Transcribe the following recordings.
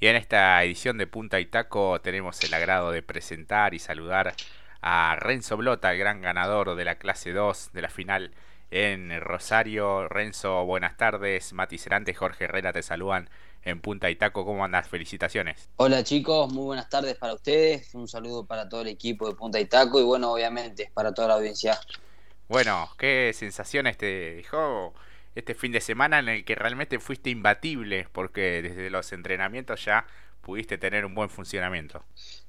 Y en esta edición de Punta y Taco tenemos el agrado de presentar y saludar a Renzo Blota, el gran ganador de la clase 2 de la final en Rosario. Renzo, buenas tardes. Mati Cerante, Jorge Herrera te saludan en Punta y Taco. ¿Cómo andas? Felicitaciones. Hola chicos, muy buenas tardes para ustedes. Un saludo para todo el equipo de Punta y Taco y bueno, obviamente para toda la audiencia. Bueno, ¿qué sensaciones te dejó este fin de semana en el que realmente fuiste imbatible porque desde los entrenamientos ya pudiste tener un buen funcionamiento.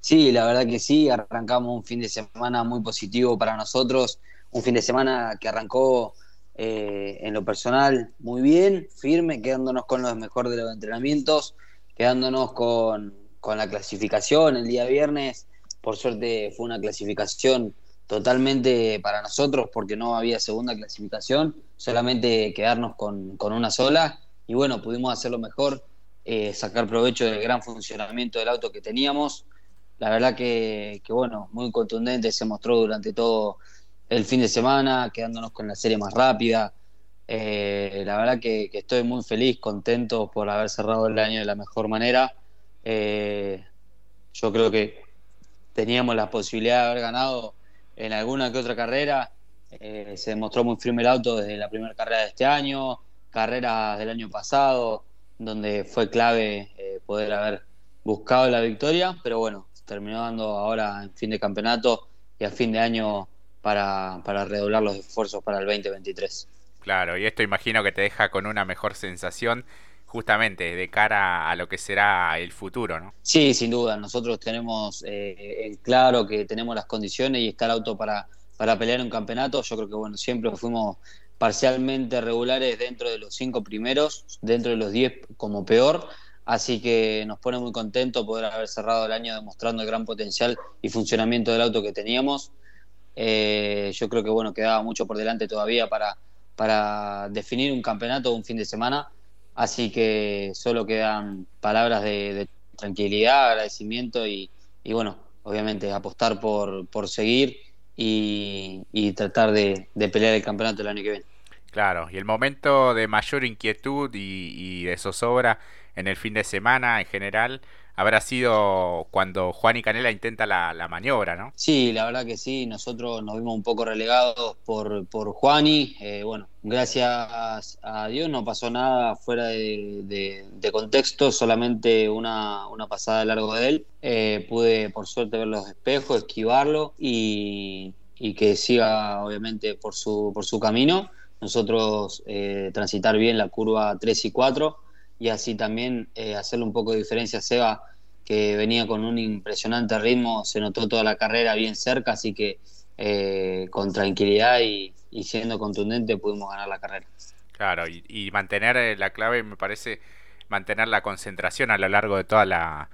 Sí, la verdad que sí, arrancamos un fin de semana muy positivo para nosotros, un fin de semana que arrancó eh, en lo personal muy bien, firme, quedándonos con los mejores de los entrenamientos, quedándonos con, con la clasificación el día viernes, por suerte fue una clasificación totalmente para nosotros porque no había segunda clasificación, solamente quedarnos con, una sola y bueno, pudimos hacerlo mejor, eh, sacar provecho del gran funcionamiento del auto que teníamos. La verdad que, bueno, muy contundente se mostró durante todo el fin de semana, quedándonos con la serie más rápida. Eh, la verdad que, estoy muy feliz, contento por haber cerrado el año de la mejor manera. Eh, yo creo que teníamos la posibilidad de haber ganado en alguna que otra carrera. Eh, se demostró muy firme el auto desde la primera carrera de este año, carreras del año pasado, donde fue clave eh, poder haber buscado la victoria, pero bueno, terminó dando ahora en fin de campeonato y a fin de año para, para redoblar los esfuerzos para el 2023. Claro, y esto imagino que te deja con una mejor sensación justamente de cara a lo que será el futuro, ¿no? Sí, sin duda. Nosotros tenemos eh, claro que tenemos las condiciones y está el auto para, para pelear un campeonato. Yo creo que bueno, siempre fuimos parcialmente regulares dentro de los cinco primeros, dentro de los diez como peor. Así que nos pone muy contento poder haber cerrado el año demostrando el gran potencial y funcionamiento del auto que teníamos. Eh, yo creo que bueno, quedaba mucho por delante todavía para, para definir un campeonato un fin de semana Así que solo quedan palabras de, tranquilidad, agradecimiento y, bueno, obviamente apostar por, por seguir y, tratar de, pelear el campeonato el año que viene. Claro, y el momento de mayor inquietud y, y de zozobra en el fin de semana en general habrá sido cuando Juan y Canela intenta la, maniobra, ¿no? Sí, la verdad que sí, nosotros nos vimos un poco relegados por, por Juani, eh, bueno, gracias a Dios no pasó nada fuera de, contexto, solamente una, pasada largo de él, eh, pude por suerte ver los espejos, esquivarlo y, que siga obviamente por su, por su camino, nosotros eh, transitar bien la curva 3 y 4 y así también eh, hacerle un poco de diferencia a Seba, que venía con un impresionante ritmo, se notó toda la carrera bien cerca, así que eh, con tranquilidad y, siendo contundente pudimos ganar la carrera. Claro, y, mantener eh, la clave, me parece, mantener la concentración a lo largo de toda la,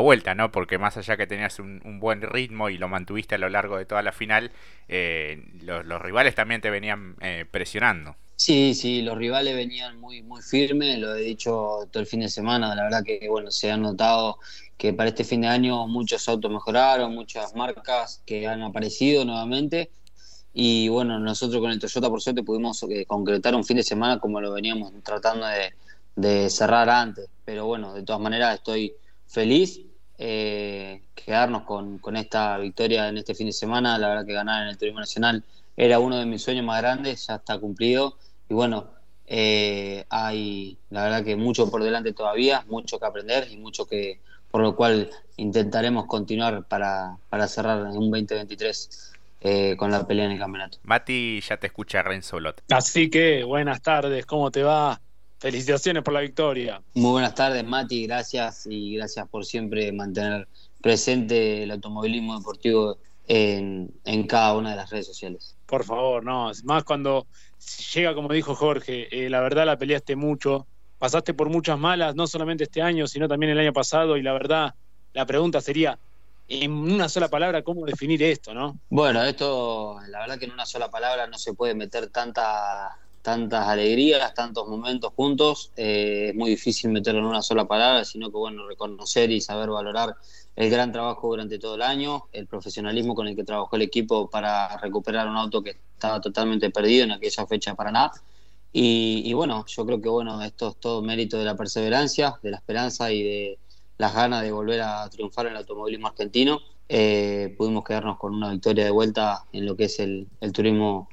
vuelta, ¿no? Porque más allá que tenías un, buen ritmo y lo mantuviste a lo largo de toda la final, los, los, rivales también te venían presionando. Sí, sí, los rivales venían muy, muy firmes, lo he dicho todo el fin de semana, la verdad que bueno, se han notado que para este fin de año muchos autos mejoraron, muchas marcas que han aparecido nuevamente y bueno, nosotros con el Toyota por suerte pudimos eh, concretar un fin de semana como lo veníamos tratando de, cerrar antes, pero bueno, de todas maneras estoy feliz. Eh, quedarnos con esta victoria en este fin de semana, la verdad que ganar en el Turismo Nacional era uno de mis sueños más grandes, ya está cumplido y bueno, eh, hay la verdad que mucho por delante todavía, mucho que aprender y mucho que por lo cual intentaremos continuar para, para cerrar en un 2023 eh, con la pelea en el campeonato. Mati, ya te escucha Renzo Lot. Así que buenas tardes, ¿cómo te va? Felicitaciones por la victoria. Muy buenas tardes, Mati, gracias y gracias por siempre mantener presente el automovilismo deportivo en, en cada una de las redes sociales. Por favor, no, más cuando llega, como dijo Jorge, eh, la verdad la peleaste mucho, pasaste por muchas malas, no solamente este año, sino también el año pasado, y la verdad, la pregunta sería, en una sola palabra, ¿cómo definir esto, no? Bueno, esto, la verdad que en una sola palabra no se puede meter tanta, tantas alegrías, tantos momentos juntos, eh, es muy difícil meterlo en una sola palabra, sino que, bueno, reconocer y saber valorar el gran trabajo durante todo el año, el profesionalismo con el que trabajó el equipo para recuperar un auto que estaba totalmente perdido en aquella fecha para nada. Y, bueno, yo creo que bueno, esto es todo mérito de la perseverancia, de la esperanza y de las ganas de volver a triunfar en el automovilismo argentino. Eh, pudimos quedarnos con una victoria de vuelta en lo que es el, turismo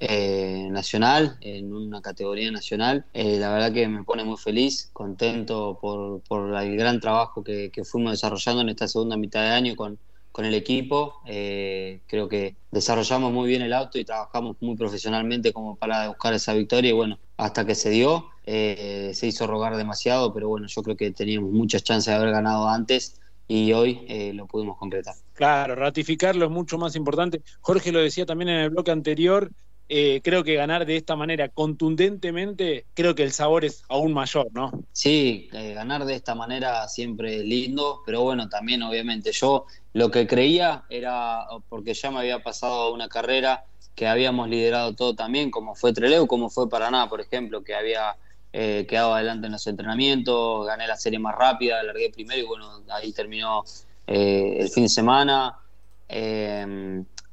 eh, nacional, en una categoría nacional. Eh, la verdad que me pone muy feliz, contento por, por el gran trabajo que, que, fuimos desarrollando en esta segunda mitad de año con, con el equipo. creo que desarrollamos muy bien el auto y trabajamos muy profesionalmente como para buscar esa victoria y bueno, hasta que se dio, se hizo rogar demasiado, pero bueno, yo creo que teníamos muchas chances de haber ganado antes y hoy eh, lo pudimos concretar. Claro, ratificarlo es mucho más importante. Jorge lo decía también en el bloque anterior, eh, creo que ganar de esta manera contundentemente, creo que el sabor es aún mayor, ¿no? Sí, eh, ganar de esta manera siempre es lindo, pero bueno, también obviamente yo lo que creía era, porque ya me había pasado una carrera que habíamos liderado todo también, como fue Treleu, como fue Paraná, por ejemplo, que había eh, quedado adelante en los entrenamientos, gané la serie más rápida, largué primero y bueno, ahí terminó eh, el fin de semana.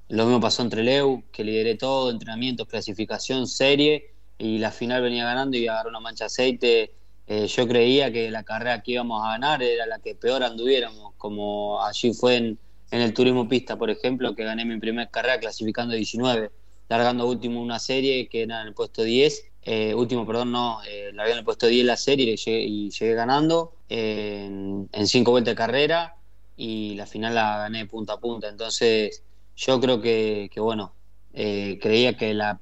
Lo mismo pasó entre Leu, que lideré todo, entrenamientos, clasificación, serie, y la final venía ganando y agarró una mancha aceite. Eh, yo creía que la carrera que íbamos a ganar era la que peor anduviéramos, como allí fue en, en el turismo pista, por ejemplo, que gané mi primera carrera clasificando 19, largando último una serie que era en el puesto 10 eh, último, perdón, no, eh, la habían puesto 10 en la serie y llegué, ganando en, cinco vueltas de carrera y la final la gané punta a punta. Entonces, yo creo que, bueno, eh, creía que la,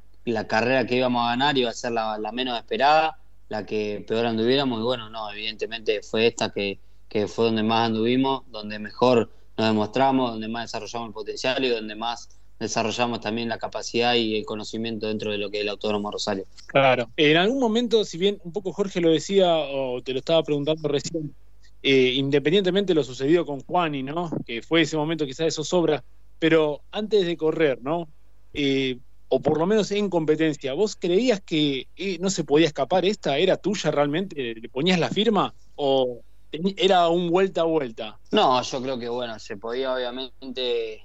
carrera que íbamos a ganar iba a ser la, menos esperada, la que peor anduviéramos, y bueno, no, evidentemente fue esta que, que fue donde más anduvimos, donde mejor nos demostramos, donde más desarrollamos el potencial y donde más desarrollamos también la capacidad y el conocimiento dentro de lo que es el Autódromo Rosario. Claro. En algún momento, si bien un poco Jorge lo decía o te lo estaba preguntando recién, eh, independientemente de lo sucedido con Juani, ¿no? Que fue ese momento quizás eso sobra, pero antes de correr, ¿no? Eh, o por lo menos en competencia, ¿vos creías que eh, no se podía escapar esta? ¿Era tuya realmente? ¿Le ponías la firma? ¿O era un vuelta a vuelta? No, yo creo que bueno, se podía obviamente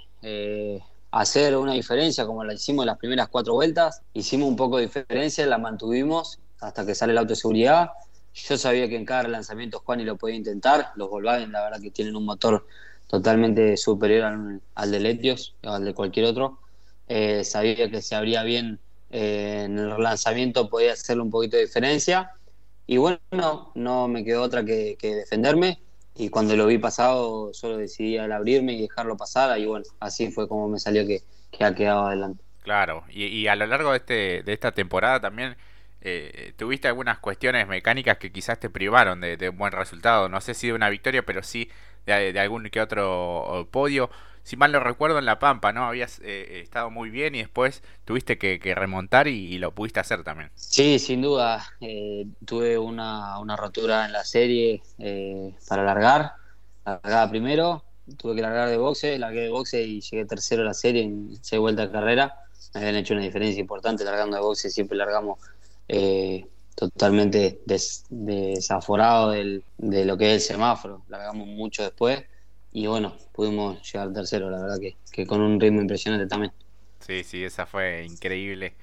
hacer una diferencia como la hicimos en las primeras cuatro vueltas. Hicimos un poco de diferencia, la mantuvimos hasta que sale el auto de seguridad. Yo sabía que en cada lanzamiento Juan y lo podía intentar. Los Volkswagen, la verdad, que tienen un motor totalmente superior al, de Letios o al de cualquier otro. Eh, sabía que se abría bien eh, en el lanzamiento, podía hacerle un poquito de diferencia. Y bueno, no me quedó otra que defenderme y cuando lo vi pasado solo decidí al abrirme y dejarlo pasar y bueno, así fue como me salió que, ha quedado adelante. Claro, y, a lo largo de, este, de esta temporada también eh, tuviste algunas cuestiones mecánicas que quizás te privaron de, buen resultado, no sé si de una victoria, pero sí de, algún que otro podio si mal no recuerdo, en La Pampa, ¿no? Habías eh, eh, estado muy bien y después tuviste que, remontar y, lo pudiste hacer también. Sí, sin duda. Eh, tuve una, rotura en la serie para largar. Largaba primero, tuve que largar de boxe, largué de boxe y llegué tercero a la serie en seis vueltas de carrera. Me habían hecho una diferencia importante largando de boxe, siempre largamos totalmente desaforado de lo que es el semáforo. Largamos mucho después y bueno, pudimos llegar tercero, la verdad que, con un ritmo impresionante también. Sí, sí, esa fue increíble.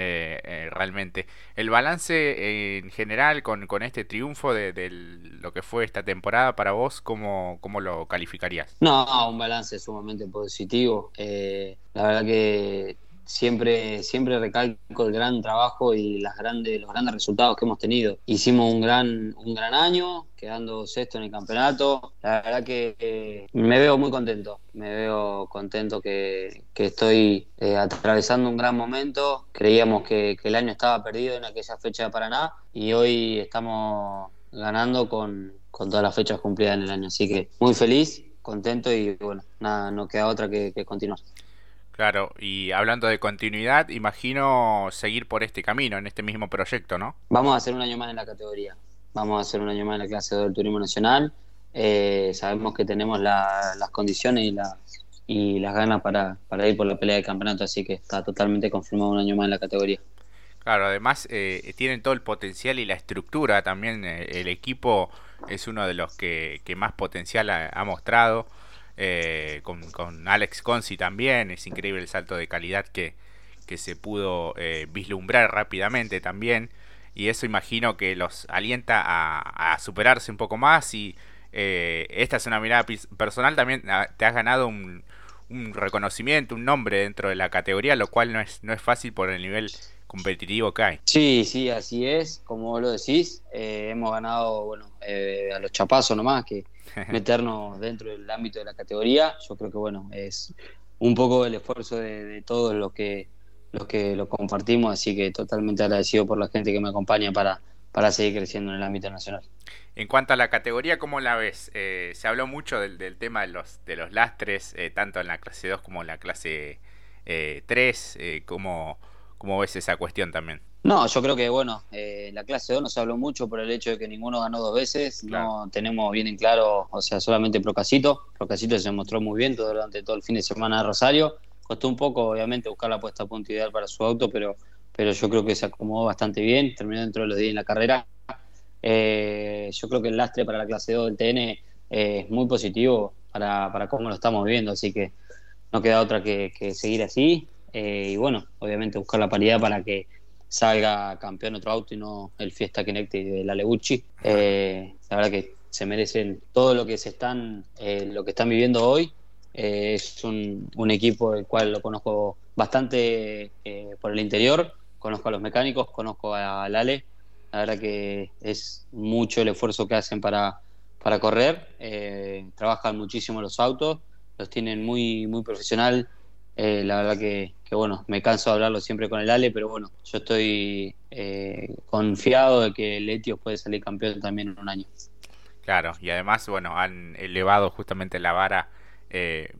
Eh, eh, realmente. El balance en general con, con este triunfo de, lo que fue esta temporada para vos, ¿cómo, cómo lo calificarías? No, un balance sumamente positivo. Eh, la verdad que siempre, siempre recalco el gran trabajo y las grandes, los grandes resultados que hemos tenido. Hicimos un gran, un gran año, quedando sexto en el campeonato. La verdad que eh, me veo muy contento, me veo contento que, estoy eh, atravesando un gran momento. Creíamos que, el año estaba perdido en aquella fecha de Paraná y hoy estamos ganando con, todas las fechas cumplidas en el año. Así que muy feliz, contento y bueno, nada, no queda otra que continuar. Claro, y hablando de continuidad, imagino seguir por este camino, en este mismo proyecto, ¿no? Vamos a hacer un año más en la categoría. Vamos a hacer un año más en la clase del turismo nacional. Eh, sabemos que tenemos las condiciones y, la, y las ganas para, ir por la pelea de campeonato, así que está totalmente confirmado un año más en la categoría. Claro, además eh, tienen todo el potencial y la estructura también. Eh, el equipo es uno de los que, más potencial ha mostrado. Eh, con, Alex Consi también, es increíble el salto de calidad que, se pudo eh, vislumbrar rápidamente también, y eso imagino que los alienta a, superarse un poco más. Y, eh, esta es una mirada personal, también ah, te has ganado un, un, reconocimiento, un nombre dentro de la categoría, lo cual no es, no es fácil por el nivel competitivo que hay. Sí, sí, así es, como lo decís, eh, hemos ganado, bueno, eh, a los chapazos nomás, que meternos dentro del ámbito de la categoría, yo creo que, bueno, es un poco el esfuerzo de, todos los que, los que lo compartimos, así que totalmente agradecido por la gente que me acompaña para, para seguir creciendo en el ámbito nacional. En cuanto a la categoría, ¿cómo la ves? Eh, se habló mucho del, tema de los, de los lastres, eh, tanto en la clase 2 como en la clase 3. Eh, ¿cómo, ¿cómo, ves esa cuestión también? No, yo creo que, bueno, en la clase 2 no se habló mucho por el hecho de que ninguno ganó dos veces. No tenemos bien en claro, o sea, solamente Procasito. Procasito se mostró muy bien todo, durante todo el fin de semana de Rosario. Costó un poco, obviamente, buscar la puesta a punto ideal para su auto, pero, pero yo creo que se acomodó bastante bien. Terminó dentro de los 10 en la carrera eh, yo creo que el lastre para la clase 2 del TN eh, es muy positivo para, para cómo lo estamos viendo, así que no queda otra que, seguir así. Eh, y bueno, obviamente buscar la paridad para que salga campeón otro auto y no el Fiesta Kinect de la Legucci. la verdad que se merecen todo lo que se están, lo que están viviendo hoy. es un, un, equipo el cual lo conozco bastante por el interior, conozco a los mecánicos, conozco a Lale la verdad que es mucho el esfuerzo que hacen para, para correr. Eh, trabajan muchísimo los autos, los tienen muy, muy profesional. Eh, la verdad que, bueno, me canso de hablarlo siempre con el Ale, pero bueno, yo estoy eh, confiado de que el Etios puede salir campeón también en un año. Claro, y además, bueno, han elevado justamente la vara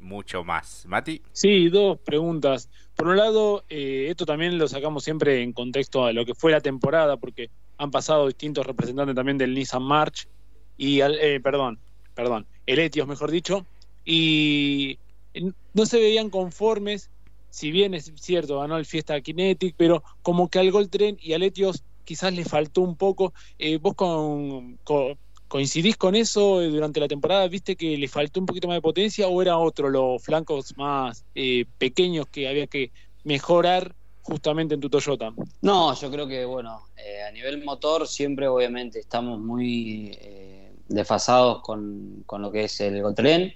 mucho más. Mati. Sí, dos preguntas. Por un lado, esto también lo sacamos siempre en contexto a lo que fue la temporada, porque han pasado distintos representantes también del Nissan March y eh, perdón, perdón, el Etios mejor dicho, y no se veían conformes, si bien es cierto, ganó el Fiesta Kinetic, pero como que al Gold Tren y al Etios quizás le faltó un poco. Eh, ¿Vos con, coincidís con eso eh, durante la temporada? ¿Viste que le faltó un poquito más de potencia o era otro, los flancos más pequeños que había que mejorar justamente en tu Toyota? No, yo creo que, bueno, eh, a nivel motor siempre obviamente estamos muy eh, desfasados con, lo que es el Gotren.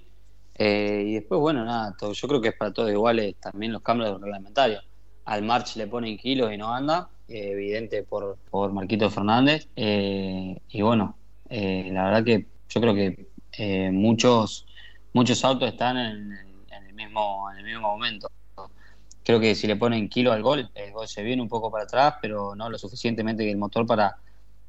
Eh, y después, bueno, nada, todo, yo creo que es para todos iguales también los cambios reglamentarios. Al March le ponen kilos y no anda, evidente por, por Marquito Fernández. y bueno, la verdad que yo creo que muchos, muchos autos están en, en, el mismo, en el mismo momento creo que si le ponen kilo al gol, el gol se viene un poco para atrás, pero no lo suficientemente que el motor para,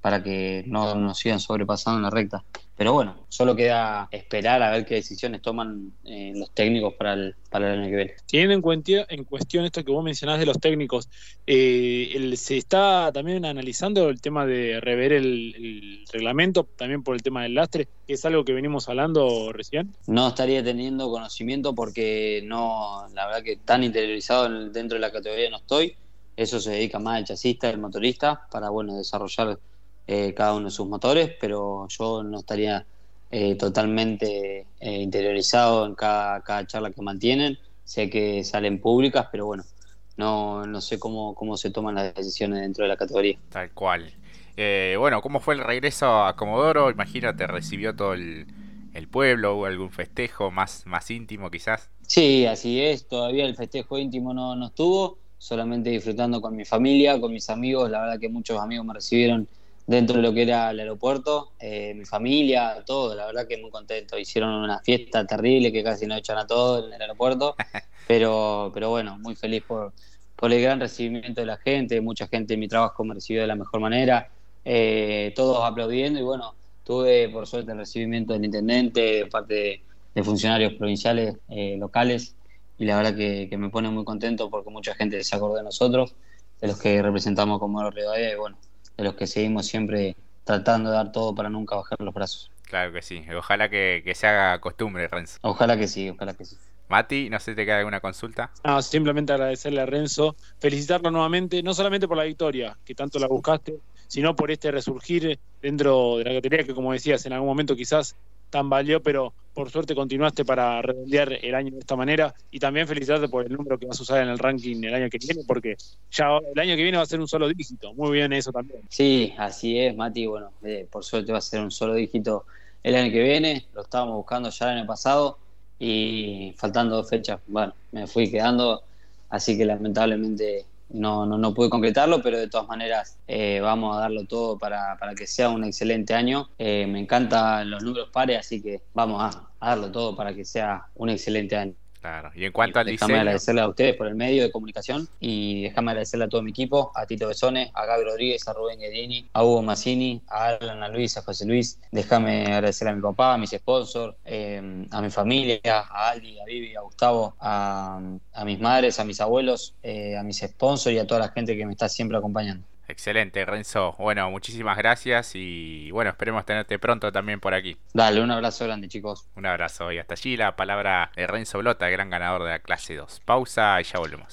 para que no nos sigan sobrepasando en la recta. Pero bueno, solo queda esperar a ver qué decisiones toman eh, los técnicos para el, para el año que viene. Teniendo en, cuestión, en cuestión esto que vos mencionás de los técnicos, eh, se está también analizando el tema de rever el, reglamento, también por el tema del lastre, que es algo que venimos hablando recién. No estaría teniendo conocimiento porque no, la verdad que tan interiorizado dentro de la categoría no estoy. Eso se dedica más al chasista, el motorista, para bueno desarrollar eh, cada uno de sus motores, pero yo no estaría eh, totalmente eh, interiorizado en cada, cada, charla que mantienen. Sé que salen públicas, pero bueno, no, no sé cómo, cómo se toman las decisiones dentro de la categoría. Tal cual. bueno, ¿cómo fue el regreso a Comodoro? Imagínate, recibió todo el, el pueblo, ¿hubo algún festejo más, más íntimo quizás? Sí, así es, todavía el festejo íntimo no, no estuvo, solamente disfrutando con mi familia, con mis amigos, la verdad que muchos amigos me recibieron dentro de lo que era el aeropuerto, eh, mi familia, todo, la verdad que muy contento. Hicieron una fiesta terrible que casi nos echan a todos en el aeropuerto, pero, pero bueno, muy feliz por, por el gran recibimiento de la gente, mucha gente en mi trabajo me recibió de la mejor manera, eh, todos aplaudiendo. Y bueno, tuve por suerte el recibimiento del intendente, de parte de, funcionarios provinciales, eh, locales, y la verdad que, me pone muy contento porque mucha gente se acordó de nosotros, de los que representamos como Rivadavia y bueno, de los que seguimos siempre tratando de dar todo para nunca bajar los brazos. Claro que sí. Ojalá que, se haga costumbre, Renzo. Ojalá que sí, ojalá que sí. Mati, no sé si te queda alguna consulta. No, simplemente agradecerle a Renzo, felicitarlo nuevamente, no solamente por la victoria, que tanto la buscaste, sino por este resurgir dentro de la categoría que, como decías, en algún momento quizás tan valió, pero por suerte continuaste para redondear el año de esta manera y también felicitarte por el número que vas a usar en el ranking el año que viene, porque ya el año que viene va a ser un solo dígito. Muy bien eso también. Sí, así es, Mati. Bueno, eh, por suerte va a ser un solo dígito el año que viene, lo estábamos buscando ya el año pasado y faltando dos fechas, bueno, me fui quedando, así que lamentablemente no, no, no pude concretarlo, pero de todas maneras eh, vamos a darlo todo para, para, que sea un excelente año. Eh, me encantan los números pares, así que vamos a, a darlo todo para que sea un excelente año. Claro. Y en cuanto al déjame agradecerle a ustedes por el medio de comunicación y déjame agradecerle a todo mi equipo, a Tito Besone, a Gaby Rodríguez, a Rubén Guedini, a Hugo Massini, a Alan, a Luis, a José Luis. Déjame agradecer a mi papá, a mis sponsors, eh, a mi familia, a Aldi, a Vivi, a Gustavo, a, a mis madres, a mis abuelos, eh, a mis sponsors y a toda la gente que me está siempre acompañando. Excelente, Renzo. Bueno, muchísimas gracias y bueno, esperemos tenerte pronto también por aquí. Dale, un abrazo grande, chicos. Un abrazo y hasta allí la palabra de Renzo Blota, gran ganador de la clase 2. Pausa y ya volvemos.